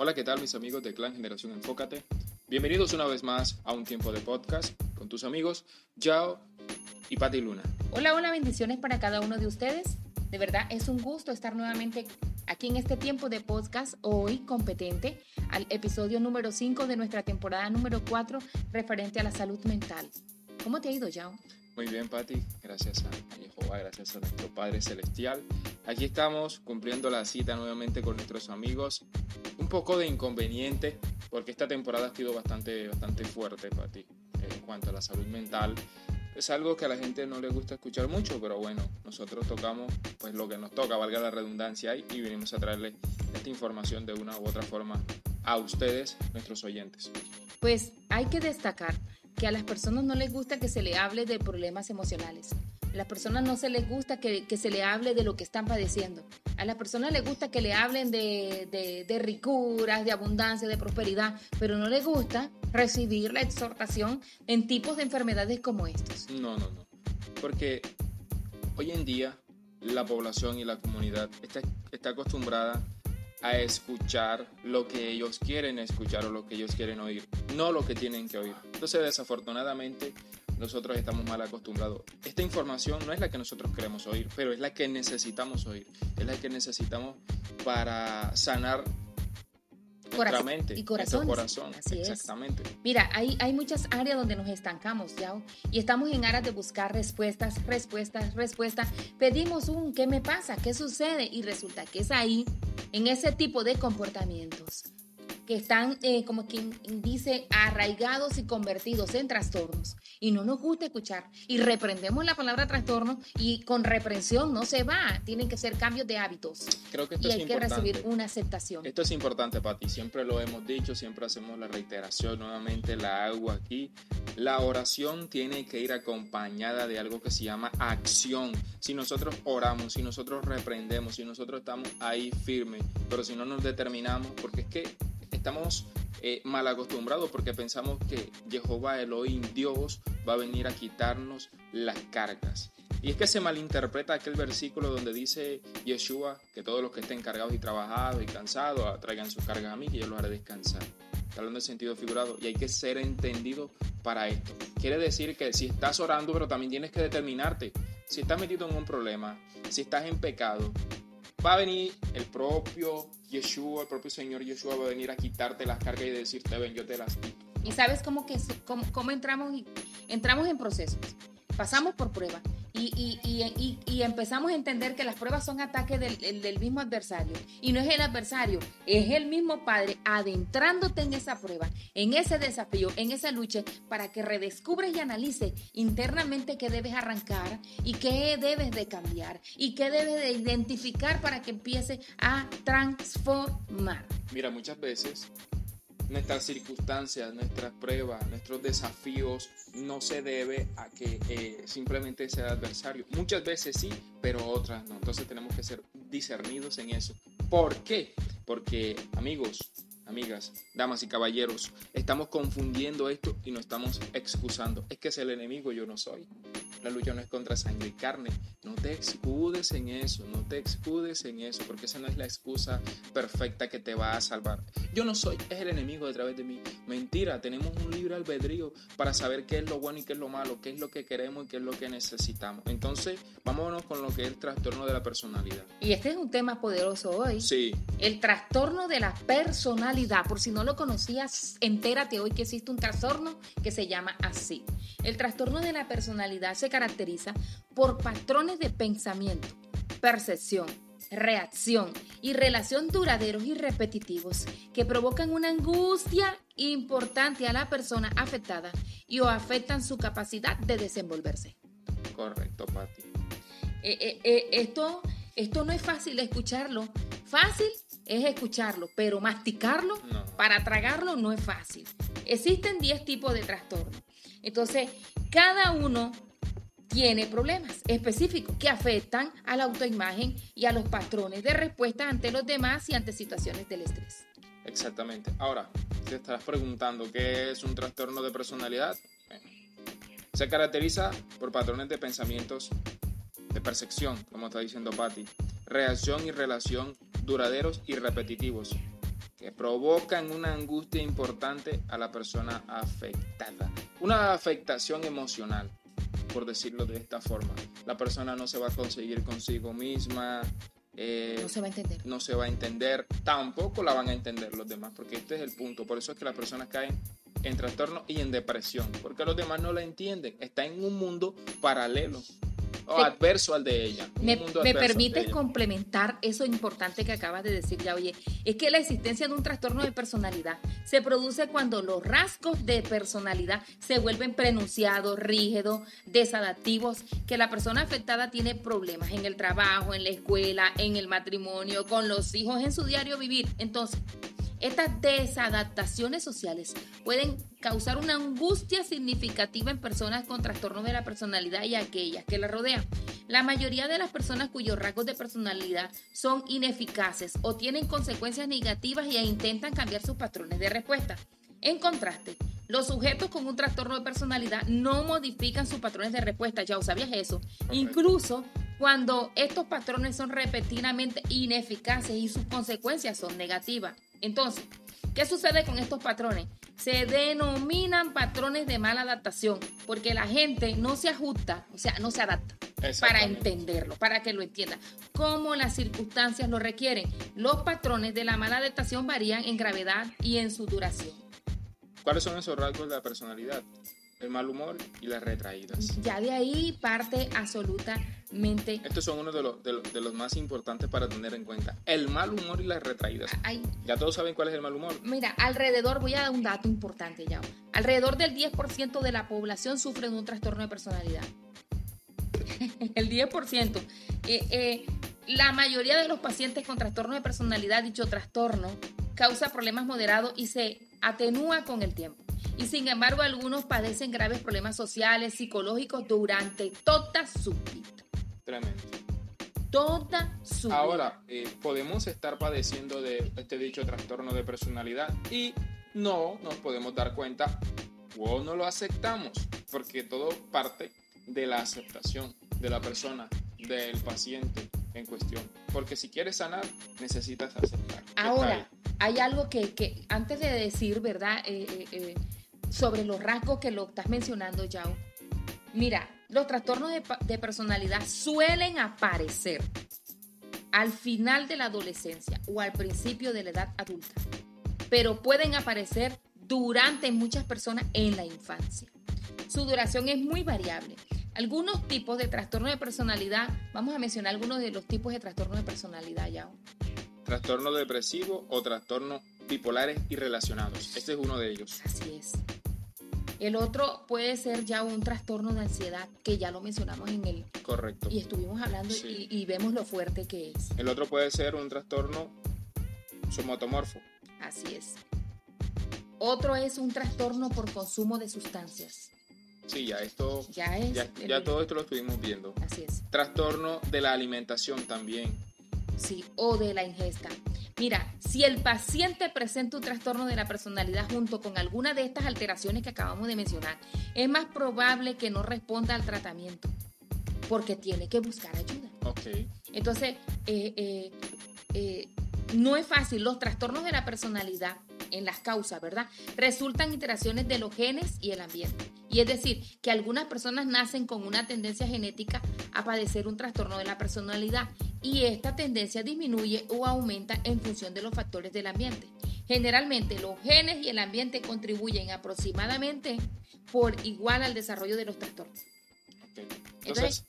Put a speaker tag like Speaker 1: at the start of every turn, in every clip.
Speaker 1: Hola, ¿qué tal mis amigos de Clan Generación Enfócate? Bienvenidos una vez más a un tiempo de podcast con tus amigos Yao y Patti Luna.
Speaker 2: Hola, hola, bendiciones para cada uno de ustedes. De verdad es un gusto estar nuevamente aquí en este tiempo de podcast hoy competente al episodio número 5 de nuestra temporada número 4 referente a la salud mental. ¿Cómo te ha ido, Yao?
Speaker 1: Muy bien, Patti. Gracias a Jehová, gracias a nuestro Padre Celestial. Aquí estamos cumpliendo la cita nuevamente con nuestros amigos. Un poco de inconveniente porque esta temporada ha sido bastante, bastante fuerte, Patti, en cuanto a la salud mental. Es algo que a la gente no le gusta escuchar mucho, pero bueno, nosotros tocamos pues lo que nos toca, valga la redundancia, y venimos a traerle esta información de una u otra forma a ustedes, nuestros oyentes.
Speaker 2: Pues hay que destacar que a las personas no les gusta que se le hable de problemas emocionales. A las personas no se les gusta que, se le hable de lo que están padeciendo. A las personas les gusta que le hablen de, de, de ricuras, de abundancia, de prosperidad, pero no les gusta recibir la exhortación en tipos de enfermedades como estos.
Speaker 1: No, no, no. Porque hoy en día la población y la comunidad está, está acostumbrada a escuchar lo que ellos quieren escuchar o lo que ellos quieren oír, no lo que tienen que oír. Entonces, desafortunadamente, nosotros estamos mal acostumbrados. Esta información no es la que nosotros queremos oír, pero es la que necesitamos oír, es la que necesitamos para sanar nuestra mente,
Speaker 2: y corazón.
Speaker 1: corazón. Exactamente.
Speaker 2: Mira, hay, hay muchas áreas donde nos estancamos, ¿ya? Y estamos en aras de buscar respuestas, respuestas, respuestas. Pedimos un ¿qué me pasa? ¿Qué sucede? Y resulta que es ahí, en ese tipo de comportamientos que están, eh, como quien dice, arraigados y convertidos en trastornos. Y no nos gusta escuchar. Y reprendemos la palabra trastorno y con reprensión no se va. Tienen que ser cambios de hábitos.
Speaker 1: Creo que esto
Speaker 2: y
Speaker 1: hay
Speaker 2: que recibir una aceptación.
Speaker 1: Esto es importante, Pati. Siempre lo hemos dicho, siempre hacemos la reiteración. Nuevamente la hago aquí. La oración tiene que ir acompañada de algo que se llama acción. Si nosotros oramos, si nosotros reprendemos, si nosotros estamos ahí firmes, pero si no nos determinamos, porque es que estamos eh, mal acostumbrados porque pensamos que Jehová Elohim, Dios, va a venir a quitarnos las cargas. Y es que se malinterpreta aquel versículo donde dice Yeshua que todos los que estén cargados y trabajados y cansados traigan sus cargas a mí que yo los haré descansar. Está hablando en sentido figurado y hay que ser entendido para esto. Quiere decir que si estás orando, pero también tienes que determinarte. Si estás metido en un problema, si estás en pecado, va a venir el propio Yeshua, el propio Señor Yeshua va a venir a quitarte las cargas y decirte, ven, yo te las quito.
Speaker 2: Y sabes cómo, que, cómo, entramos, entramos en procesos, pasamos por pruebas y, empezamos a entender que las pruebas son ataques del, mismo adversario. Y no es el adversario, es el mismo Padre adentrándote en esa prueba, en ese desafío, en esa lucha, para que redescubres y analices internamente qué debes arrancar y qué debes de cambiar y qué debes de identificar para que empiece a transformar.
Speaker 1: Mira, muchas veces nuestras circunstancias, nuestras pruebas, nuestros desafíos no se debe a que eh, simplemente sea adversario. Muchas veces sí, pero otras no. Entonces tenemos que ser discernidos en eso. ¿Por qué? Porque amigos, amigas, damas y caballeros, estamos confundiendo esto y nos estamos excusando. Es que es el enemigo, yo no soy. La lucha no es contra sangre y carne. No te excudes en eso, no te excudes en eso, porque esa no es la excusa perfecta que te va a salvar. Yo no soy, es el enemigo de través de mí. Mentira, tenemos un libre albedrío para saber qué es lo bueno y qué es lo malo, qué es lo que queremos y qué es lo que necesitamos. Entonces, vámonos con lo que es el trastorno de la personalidad.
Speaker 2: Y este es un tema poderoso hoy.
Speaker 1: Sí.
Speaker 2: El trastorno de la personalidad. Por si no lo conocías, entérate hoy que existe un trastorno que se llama así. El trastorno de la personalidad se caracteriza por patrones de pensamiento, percepción, reacción y relación duraderos y repetitivos que provocan una angustia importante a la persona afectada y o afectan su capacidad de desenvolverse.
Speaker 1: Correcto, Patti.
Speaker 2: Eh, eh, eh, esto, esto no es fácil escucharlo. Fácil es escucharlo, pero masticarlo para tragarlo no es fácil. Existen 10 tipos de trastornos. Entonces, cada uno tiene problemas específicos que afectan a la autoimagen y a los patrones de respuesta ante los demás y ante situaciones del estrés.
Speaker 1: Exactamente. Ahora, te estarás preguntando qué es un trastorno de personalidad. se caracteriza por patrones de pensamientos de percepción, como está diciendo Patti, reacción y relación duraderos y repetitivos, que provocan una angustia importante a la persona afectada. Una afectación emocional, por decirlo de esta forma. La persona no se va a conseguir consigo misma.
Speaker 2: eh, no se va a entender.
Speaker 1: No se va a entender. Tampoco la van a entender los demás, porque este es el punto. Por eso es que las personas caen en trastorno y en depresión, porque los demás no la entienden. Está en un mundo paralelo o adverso al de ella.
Speaker 2: Me, me permites complementar eso importante que acabas de decir ya, oye, es que la existencia de un trastorno de personalidad se produce cuando los rasgos de personalidad se vuelven prenunciados, rígidos, desadaptivos, que la persona afectada tiene problemas en el trabajo, en la escuela, en el matrimonio, con los hijos, en su diario vivir. Entonces, estas desadaptaciones sociales pueden causar una angustia significativa en personas con trastorno de la personalidad y aquellas que la rodean. La mayoría de las personas cuyos rasgos de personalidad son ineficaces o tienen consecuencias negativas e intentan cambiar sus patrones de respuesta. En contraste, los sujetos con un trastorno de personalidad no modifican sus patrones de respuesta, ya sabías eso. Incluso cuando estos patrones son repetidamente ineficaces y sus consecuencias son negativas. Entonces, ¿qué sucede con estos patrones? Se denominan patrones de mala adaptación, porque la gente no se ajusta, o sea, no se adapta para entenderlo, para que lo entienda, como las circunstancias lo requieren. Los patrones de la mala adaptación varían en gravedad y en su duración.
Speaker 1: ¿Cuáles son esos rasgos de la personalidad? el mal humor y las retraídas.
Speaker 2: Ya de ahí parte
Speaker 1: Estos son uno de los, de, los, más importantes para tener en cuenta. El mal humor y las retraídas. Ya todos saben cuál es el mal humor.
Speaker 2: Mira, alrededor, voy a dar un dato importante ya. Alrededor del 10% de la población sufre de un trastorno de personalidad. el 10%. Eh, eh, la mayoría de los pacientes con trastorno de personalidad, dicho trastorno, causa problemas moderados y se atenúa con el tiempo y sin embargo algunos padecen graves problemas sociales, psicológicos durante toda su vida.
Speaker 1: Tremendo.
Speaker 2: Toda su.
Speaker 1: Ahora, eh, podemos estar padeciendo de este dicho trastorno de personalidad y no nos podemos dar cuenta o no lo aceptamos, porque todo parte de la aceptación de la persona, del paciente en cuestión. Porque si quieres sanar, necesitas aceptar.
Speaker 2: Ahora, hay algo que, que, antes de decir, ¿verdad? Eh, eh sobre los rasgos que lo estás mencionando, Yao. Mira, los trastornos de, personalidad suelen aparecer al final de la adolescencia o al principio de la edad adulta, pero pueden aparecer durante muchas personas en la infancia. Su duración es muy variable. Algunos tipos de trastorno de personalidad, vamos a mencionar algunos de los tipos de trastorno de personalidad, Yao.
Speaker 1: Trastorno depresivo o trastorno bipolares y relacionados. Este es uno de ellos.
Speaker 2: Así es. El otro puede ser ya un trastorno de ansiedad, que ya lo mencionamos en el...
Speaker 1: Correcto.
Speaker 2: Y estuvimos hablando y, vemos lo fuerte que es.
Speaker 1: El otro puede ser un trastorno somatomorfo.
Speaker 2: Así es. Otro es un trastorno por consumo de sustancias.
Speaker 1: Sí, ya esto... Ya es... Ya, todo esto lo estuvimos viendo.
Speaker 2: Así es.
Speaker 1: Trastorno de la alimentación también.
Speaker 2: Sí, o de la ingesta. Mira, si el paciente presenta un trastorno de la personalidad junto con alguna de estas alteraciones que acabamos de mencionar, es más probable que no responda al tratamiento porque tiene que buscar ayuda.
Speaker 1: Okay.
Speaker 2: Entonces, eh, eh, eh, no es fácil. Los trastornos de la personalidad en las causas, ¿verdad? Resultan interacciones de los genes y el ambiente. Y es decir, que algunas personas nacen con una tendencia genética a padecer un trastorno de la personalidad y esta tendencia disminuye o aumenta en función de los factores del ambiente. Generalmente los genes y el ambiente contribuyen aproximadamente por igual al desarrollo de los trastornos. Entonces,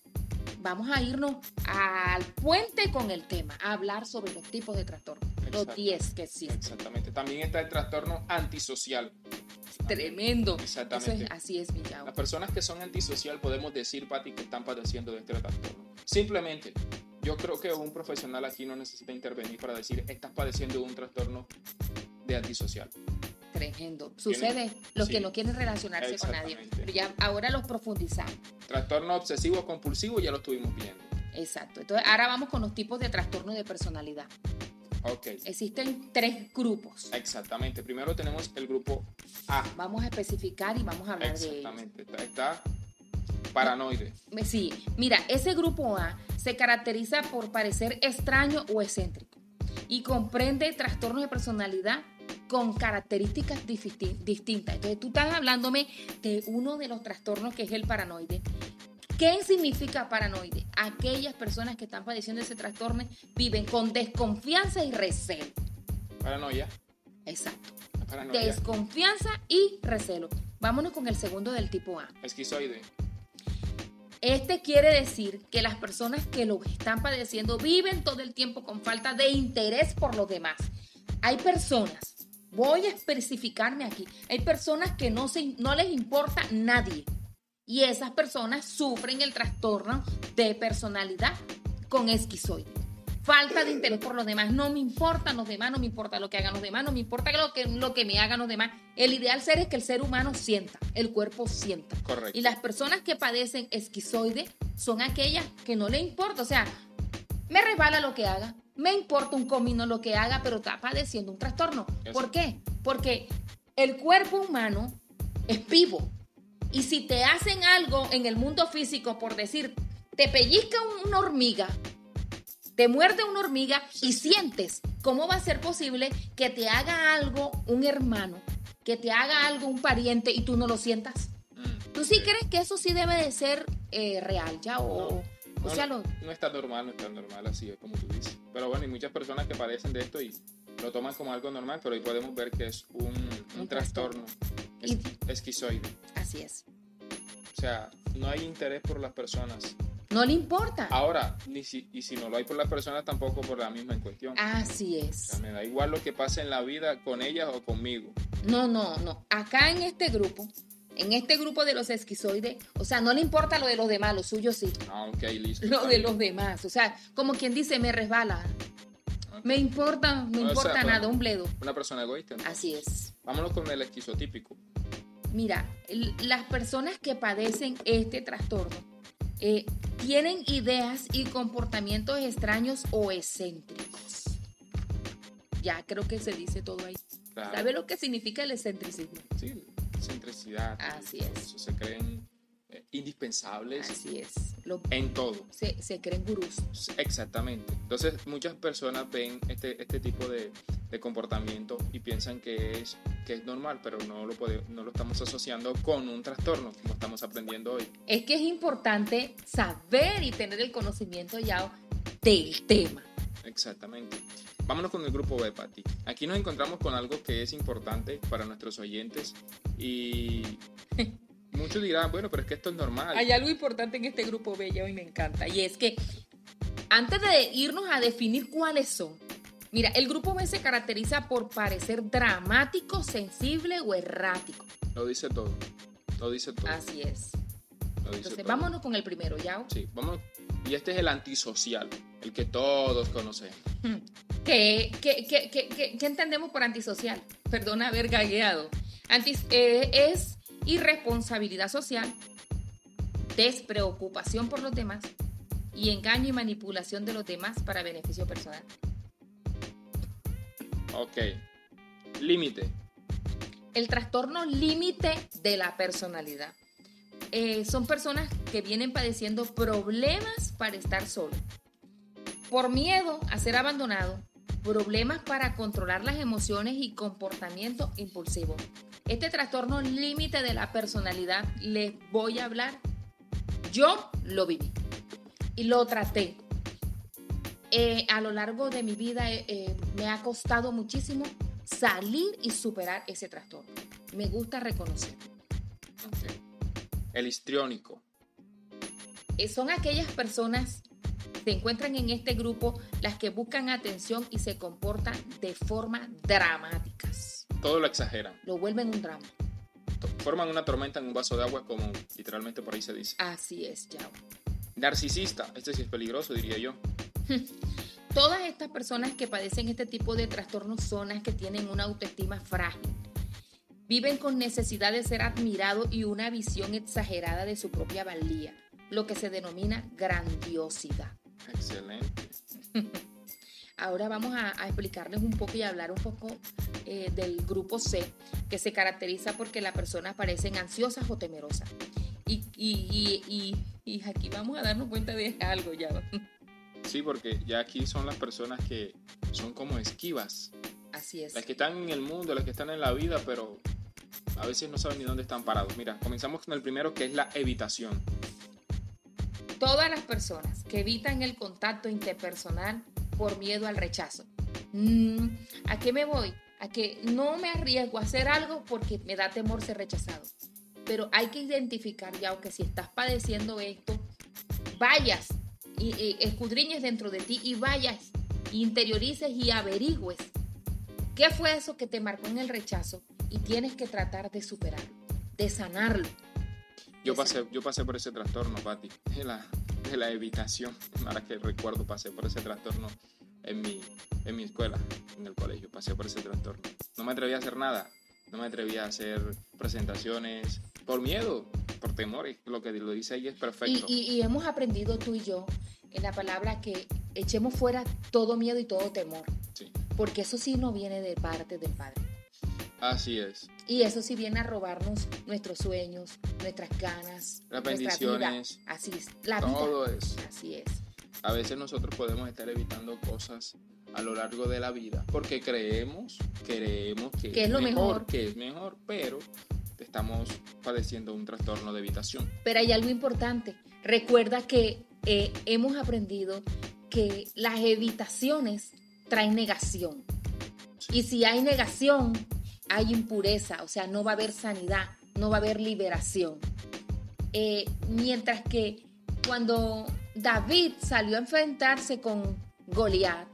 Speaker 2: vamos a irnos al puente con el tema, a hablar sobre los tipos de trastornos, los 10 que existen.
Speaker 1: Exactamente. También está el trastorno antisocial.
Speaker 2: Tremendo.
Speaker 1: Exactamente.
Speaker 2: así es, mi
Speaker 1: Las personas que son antisocial podemos decir, Pati, que están padeciendo de este trastorno. Simplemente yo creo que un profesional aquí no necesita intervenir para decir, estás padeciendo un trastorno de antisocial.
Speaker 2: Tremendo. Sucede los que no quieren relacionarse con nadie. Pero ya ahora los profundizamos.
Speaker 1: Trastorno obsesivo compulsivo ya lo estuvimos viendo.
Speaker 2: Exacto. Entonces ahora vamos con los tipos de trastorno de personalidad.
Speaker 1: Ok.
Speaker 2: Existen tres grupos.
Speaker 1: Exactamente. Primero tenemos el grupo A.
Speaker 2: Vamos a especificar y vamos a hablar de
Speaker 1: Exactamente. Está paranoide.
Speaker 2: Sí. Mira, ese grupo A se caracteriza por parecer extraño o excéntrico. y comprende trastornos de personalidad con características distintas. Entonces tú estás hablándome de uno de los trastornos que es el paranoide. ¿Qué significa paranoide? Aquellas personas que están padeciendo ese trastorno viven con desconfianza y recelo.
Speaker 1: Paranoia.
Speaker 2: Exacto. Desconfianza y recelo. Vámonos con el segundo del tipo A.
Speaker 1: Esquizoide.
Speaker 2: Este quiere decir que las personas que lo están padeciendo viven todo el tiempo con falta de interés por los demás. Hay personas, voy a especificarme aquí, hay personas que no, se, no les importa nadie. Y esas personas sufren el trastorno de personalidad con esquizoide falta de interés por los demás. No me importan los demás, no me importa lo que hagan los demás, no me importa lo que, lo que me hagan los demás. El ideal ser es que el ser humano sienta, el cuerpo sienta.
Speaker 1: Correcto.
Speaker 2: Y las personas que padecen esquizoide son aquellas que no le importa. O sea, me resbala lo que haga, me importa un comino lo que haga, pero está padeciendo un trastorno. ¿Por qué? Porque el cuerpo humano es vivo. Y si te hacen algo en el mundo físico, por decir, te pellizca una hormiga, te muerde una hormiga y sientes cómo va a ser posible que te haga algo un hermano, que te haga algo un pariente y tú no lo sientas. Mm, ¿Tú sí crees que eso sí debe de ser eh, real ya? O,
Speaker 1: no, sea, no, no está normal, no está normal así, es como tú dices. Pero bueno, hay muchas personas que padecen de esto y lo toman como algo normal, pero ahí podemos ver que es un, trastorno, esquizoide.
Speaker 2: Así es.
Speaker 1: O sea, no hay interés por las personas.
Speaker 2: No le importa.
Speaker 1: Ahora, ni si, y si no lo hay por las personas, tampoco por la misma en cuestión.
Speaker 2: Así es.
Speaker 1: me da igual lo que pase en la vida con ellas o conmigo.
Speaker 2: No, no, no. Acá en este grupo, en este grupo de los esquizoides, o sea, no le importa lo de los demás, lo suyo sí.
Speaker 1: Ah, ok, listo.
Speaker 2: Lo de los demás. O sea, como quien dice, me resbala. Me importa, me importa nada, un bledo.
Speaker 1: Una persona egoísta.
Speaker 2: Así es.
Speaker 1: Vámonos con el esquizotípico.
Speaker 2: Mira, las personas que padecen este trastorno eh, tienen ideas y comportamientos extraños o excéntricos. Ya creo que se dice todo ahí. ¿Sabe lo que significa el excentricismo?
Speaker 1: Sí, excentricidad.
Speaker 2: Así es.
Speaker 1: se creen eh, indispensables.
Speaker 2: Así es.
Speaker 1: en todo.
Speaker 2: Se, se, creen gurús.
Speaker 1: Exactamente. Entonces, muchas personas ven este, este tipo de, de, comportamiento y piensan que es, que es normal, pero no lo, puede, no lo estamos asociando con un trastorno, como estamos aprendiendo hoy.
Speaker 2: Es que es importante saber y tener el conocimiento ya del tema.
Speaker 1: Exactamente. Vámonos con el grupo B, Pati. Aquí nos encontramos con algo que es importante para nuestros oyentes y Muchos dirán, bueno, pero es que esto es normal.
Speaker 2: Hay algo importante en este grupo bello y me encanta, y es que antes de irnos a definir cuáles son, mira, el grupo B se caracteriza por parecer dramático, sensible o errático.
Speaker 1: Lo dice todo, lo dice todo.
Speaker 2: Así es. Entonces, vámonos con el primero, ¿ya?
Speaker 1: Sí, vamos. Y este es el antisocial, el que todos conocemos. Hmm.
Speaker 2: ¿Qué, qué, qué, qué entendemos por antisocial? Perdona haber gagueado. Antis, eh, es irresponsabilidad social, despreocupación por los demás y engaño y manipulación de los demás para beneficio personal.
Speaker 1: Ok. Límite.
Speaker 2: El trastorno límite de la personalidad. Eh, son personas que vienen padeciendo problemas para estar solo. Por miedo a ser abandonado, problemas para controlar las emociones y comportamiento impulsivo. Este trastorno límite de la personalidad, les voy a hablar, yo lo viví y lo traté. Eh, a lo largo de mi vida eh, eh, me ha costado muchísimo salir y superar ese trastorno. Me gusta reconocer.
Speaker 1: El histriónico.
Speaker 2: son aquellas personas se encuentran en este grupo las que buscan atención y se comportan de forma dramáticas.
Speaker 1: Todo lo exageran.
Speaker 2: Lo vuelven un drama.
Speaker 1: Forman una tormenta en un vaso de agua como literalmente por ahí se dice.
Speaker 2: Así es, ya.
Speaker 1: Narcisista, este sí es peligroso, diría yo.
Speaker 2: Todas estas personas que padecen este tipo de trastornos son las que tienen una autoestima frágil. Viven con necesidad de ser admirados y una visión exagerada de su propia valía, lo que se denomina grandiosidad.
Speaker 1: Excelente.
Speaker 2: Ahora vamos a, explicarles un poco y hablar un poco eh, del grupo C, que se caracteriza porque las personas parecen ansiosas o temerosas. Y, y, y, aquí vamos a darnos cuenta de algo ya.
Speaker 1: Sí, porque ya aquí son las personas que son como esquivas.
Speaker 2: Así es.
Speaker 1: Las que están en el mundo, las que están en la vida, pero a veces no saben ni dónde están parados. Mira, comenzamos con el primero que es la evitación.
Speaker 2: Todas las personas que evitan el contacto interpersonal por miedo al rechazo. Mm, ¿A qué me voy? A que no me arriesgo a hacer algo porque me da temor ser rechazado. Pero hay que identificar ya, aunque si estás padeciendo esto, vayas y, y escudriñes dentro de ti y vayas, interiorices y averigües qué fue eso que te marcó en el rechazo y tienes que tratar de superarlo, de sanarlo.
Speaker 1: Yo pasé, yo pasé por ese trastorno, Pati, de la, de la evitación. Ahora que recuerdo, pasé por ese trastorno en mi, en mi escuela, en el colegio, pasé por ese trastorno. No me atreví a hacer nada, no me atreví a hacer presentaciones por miedo, por temor, lo que lo dice ahí es perfecto.
Speaker 2: Y, y, y hemos aprendido tú y yo en la palabra que echemos fuera todo miedo y todo temor,
Speaker 1: Sí,
Speaker 2: porque eso sí no viene de parte del Padre.
Speaker 1: Así es.
Speaker 2: Y eso sí viene a robarnos nuestros sueños, nuestras ganas,
Speaker 1: Las
Speaker 2: vida.
Speaker 1: bendiciones,
Speaker 2: Así es, la vida.
Speaker 1: Todo eso.
Speaker 2: Así es.
Speaker 1: A veces nosotros podemos estar evitando cosas a lo largo de la vida porque creemos, creemos que,
Speaker 2: Que es lo mejor.
Speaker 1: que es mejor, pero estamos padeciendo un trastorno de evitación.
Speaker 2: Pero hay algo importante. Recuerda que eh, hemos aprendido que las evitaciones traen negación. Y si hay negación, hay impureza, o sea, no va a haber sanidad, no va a haber liberación. Eh, mientras que cuando David salió a enfrentarse con Goliat,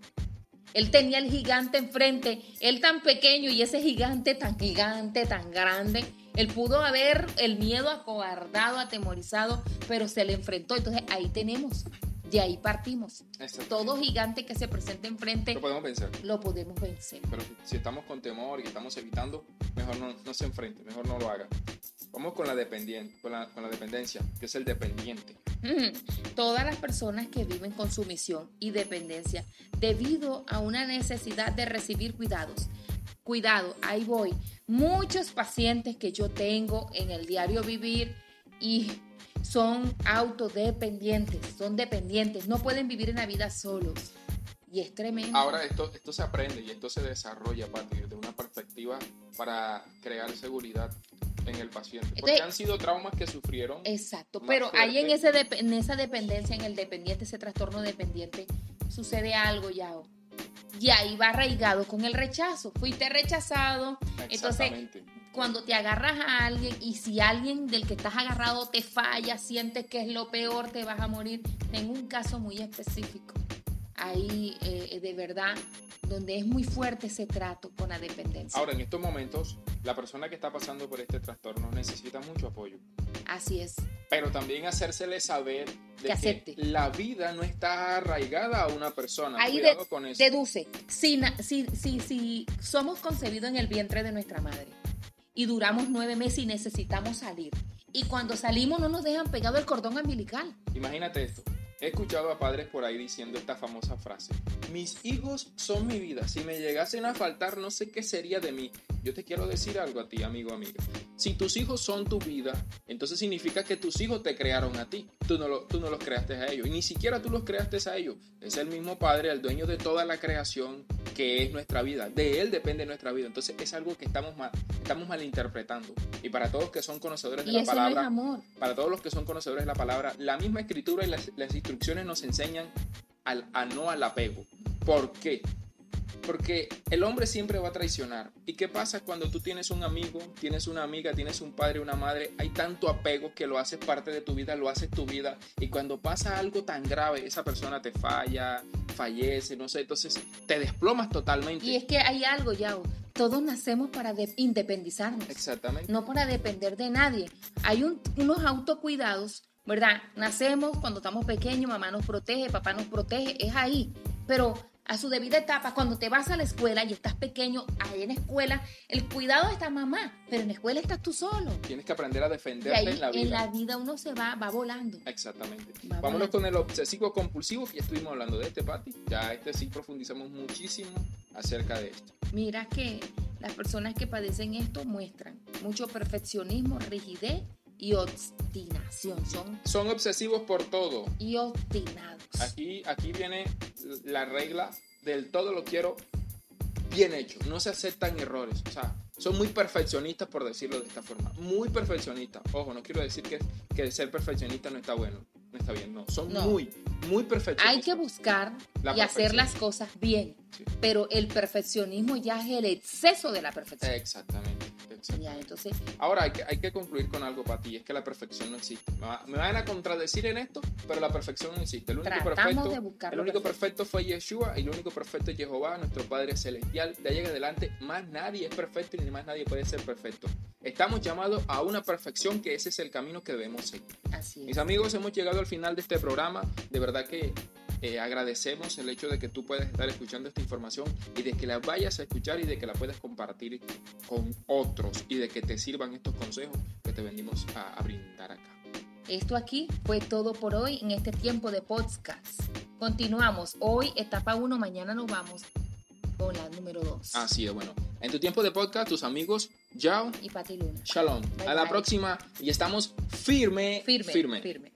Speaker 2: él tenía el gigante enfrente, él tan pequeño y ese gigante tan gigante, tan grande. Él pudo haber el miedo acobardado, atemorizado, pero se le enfrentó. Entonces ahí tenemos, de ahí partimos.
Speaker 1: Exacto.
Speaker 2: Todo gigante que se presente enfrente
Speaker 1: Lo podemos pensar.
Speaker 2: lo podemos vencer.
Speaker 1: Pero si estamos con temor y estamos evitando, mejor no, no se enfrente, mejor no lo haga. Vamos con la, dependiente, con, la, con la dependencia, que es el dependiente.
Speaker 2: Todas las personas que viven con sumisión y dependencia debido a una necesidad de recibir cuidados. Cuidado, ahí voy. Muchos pacientes que yo tengo en el diario vivir y son autodependientes, son dependientes, no pueden vivir en la vida solos. Y es tremendo.
Speaker 1: Ahora esto, esto se aprende y esto se desarrolla a partir de una perspectiva para crear seguridad en el paciente. Porque
Speaker 2: Entonces-
Speaker 1: han sido traumas que sufrieron.
Speaker 2: Exacto, pero ahí en,
Speaker 1: fuerte.
Speaker 2: ese en esa dependencia, en el dependiente, ese trastorno dependiente, sucede algo ya. Y ahí va arraigado con el rechazo. Fuiste rechazado, entonces
Speaker 1: Exactamente.
Speaker 2: Cuando te agarras a alguien y si alguien del que estás agarrado te falla, sientes que es lo peor, te vas a morir. Tengo un caso muy específico. Ahí, eh, de verdad, donde es muy fuerte ese trato con la dependencia.
Speaker 1: Ahora, en estos momentos, la persona que está pasando por este trastorno necesita mucho apoyo.
Speaker 2: Así es.
Speaker 1: Pero también hacérsele saber de que,
Speaker 2: acepte.
Speaker 1: la vida no está arraigada a una persona.
Speaker 2: Ahí
Speaker 1: Cuidado
Speaker 2: de-
Speaker 1: con eso.
Speaker 2: deduce, si, si, si, si somos concebidos en el vientre de nuestra madre y duramos nueve meses y necesitamos salir, y cuando salimos no nos dejan pegado el cordón umbilical.
Speaker 1: Imagínate esto. He escuchado a padres por ahí diciendo esta famosa frase. Mis hijos son mi vida. Si me llegasen a faltar, no sé qué sería de mí. Yo te quiero decir algo a ti, amigo, amiga. Si tus hijos son tu vida, entonces significa que tus hijos te crearon a ti. Tú no, lo- tú no los creaste a ellos. Y ni siquiera tú los creaste a ellos. Es el mismo Padre, el dueño de toda la creación que es nuestra vida. De Él depende nuestra vida. Entonces es algo que estamos, mal, estamos malinterpretando. Y para todos que son conocedores de
Speaker 2: Y
Speaker 1: la
Speaker 2: no
Speaker 1: palabra,
Speaker 2: amor.
Speaker 1: para todos los que son conocedores de la palabra, la misma escritura y las, las instrucciones nos enseñan al, a no al apego. ¿Por qué? Porque el hombre siempre va a traicionar. ¿Y qué pasa cuando tú tienes un amigo, tienes una amiga, tienes un padre, una madre? Hay tanto apego que lo haces parte de tu vida, lo haces tu vida. Y cuando pasa algo tan grave, esa persona te falla, fallece, no sé, entonces te desplomas totalmente.
Speaker 2: Y es que hay algo, ya. Todos nacemos para de- independizarnos,
Speaker 1: Exactamente.
Speaker 2: no para depender de nadie. Hay un- unos autocuidados, ¿verdad? Nacemos cuando estamos pequeños, mamá nos protege, papá nos protege, es ahí. Pero a su debida etapa, cuando te vas a la escuela y estás pequeño, ahí en la escuela, el cuidado está mamá, pero en la escuela estás tú solo.
Speaker 1: Tienes que aprender a defenderte
Speaker 2: ahí
Speaker 1: en la vida.
Speaker 2: en la vida uno se va, va volando.
Speaker 1: Exactamente.
Speaker 2: Va
Speaker 1: Vámonos
Speaker 2: volando.
Speaker 1: con el obsesivo compulsivo, que ya estuvimos hablando de este, Pati. Ya este sí profundizamos muchísimo acerca de esto.
Speaker 2: Mira que las personas que padecen esto muestran mucho perfeccionismo, rigidez y obstinación. Son
Speaker 1: Son obsesivos por todo.
Speaker 2: y obstinados.
Speaker 1: Aquí, aquí viene la regla del todo lo quiero bien hecho. No se aceptan errores. O sea, son muy perfeccionistas, por decirlo de esta forma. Muy perfeccionistas. Ojo, no quiero decir que, que ser perfeccionista no está bueno. No está bien, no. Son
Speaker 2: No.
Speaker 1: muy, muy perfeccionistas.
Speaker 2: Hay que buscar
Speaker 1: La
Speaker 2: y hacer las cosas bien,
Speaker 1: Sí.
Speaker 2: pero el perfeccionismo ya es el exceso de la perfección.
Speaker 1: Exactamente.
Speaker 2: Entonces,
Speaker 1: Ahora hay que, hay que concluir con algo para ti, es que la perfección no existe. Me, va- me van a contradecir en esto, pero la perfección no existe. El único perfecto,
Speaker 2: de buscar
Speaker 1: el
Speaker 2: lo
Speaker 1: único
Speaker 2: perfecto.
Speaker 1: perfecto fue Yeshua y el único perfecto es Jehová, nuestro Padre Celestial. De ahí en adelante, más nadie es perfecto y ni más nadie puede ser perfecto. Estamos llamados a una perfección que ese es el camino que debemos seguir.
Speaker 2: así
Speaker 1: Mis
Speaker 2: es.
Speaker 1: amigos, hemos llegado al final de este programa. De verdad que eh, agradecemos el hecho de que tú puedas estar escuchando esta información y de que la vayas a escuchar y de que la puedas compartir con otros y de que te sirvan estos consejos que te venimos a, a brindar acá.
Speaker 2: Esto aquí fue todo por hoy en este tiempo de podcast. Continuamos. Hoy etapa 1, mañana nos vamos con la número 2.
Speaker 1: Así es, bueno. En tu tiempo de podcast, tus amigos, Yao,
Speaker 2: Y Pati Luna.
Speaker 1: Shalom.
Speaker 2: Bye,
Speaker 1: a la
Speaker 2: bye.
Speaker 1: próxima y estamos firme,
Speaker 2: Firme, firme.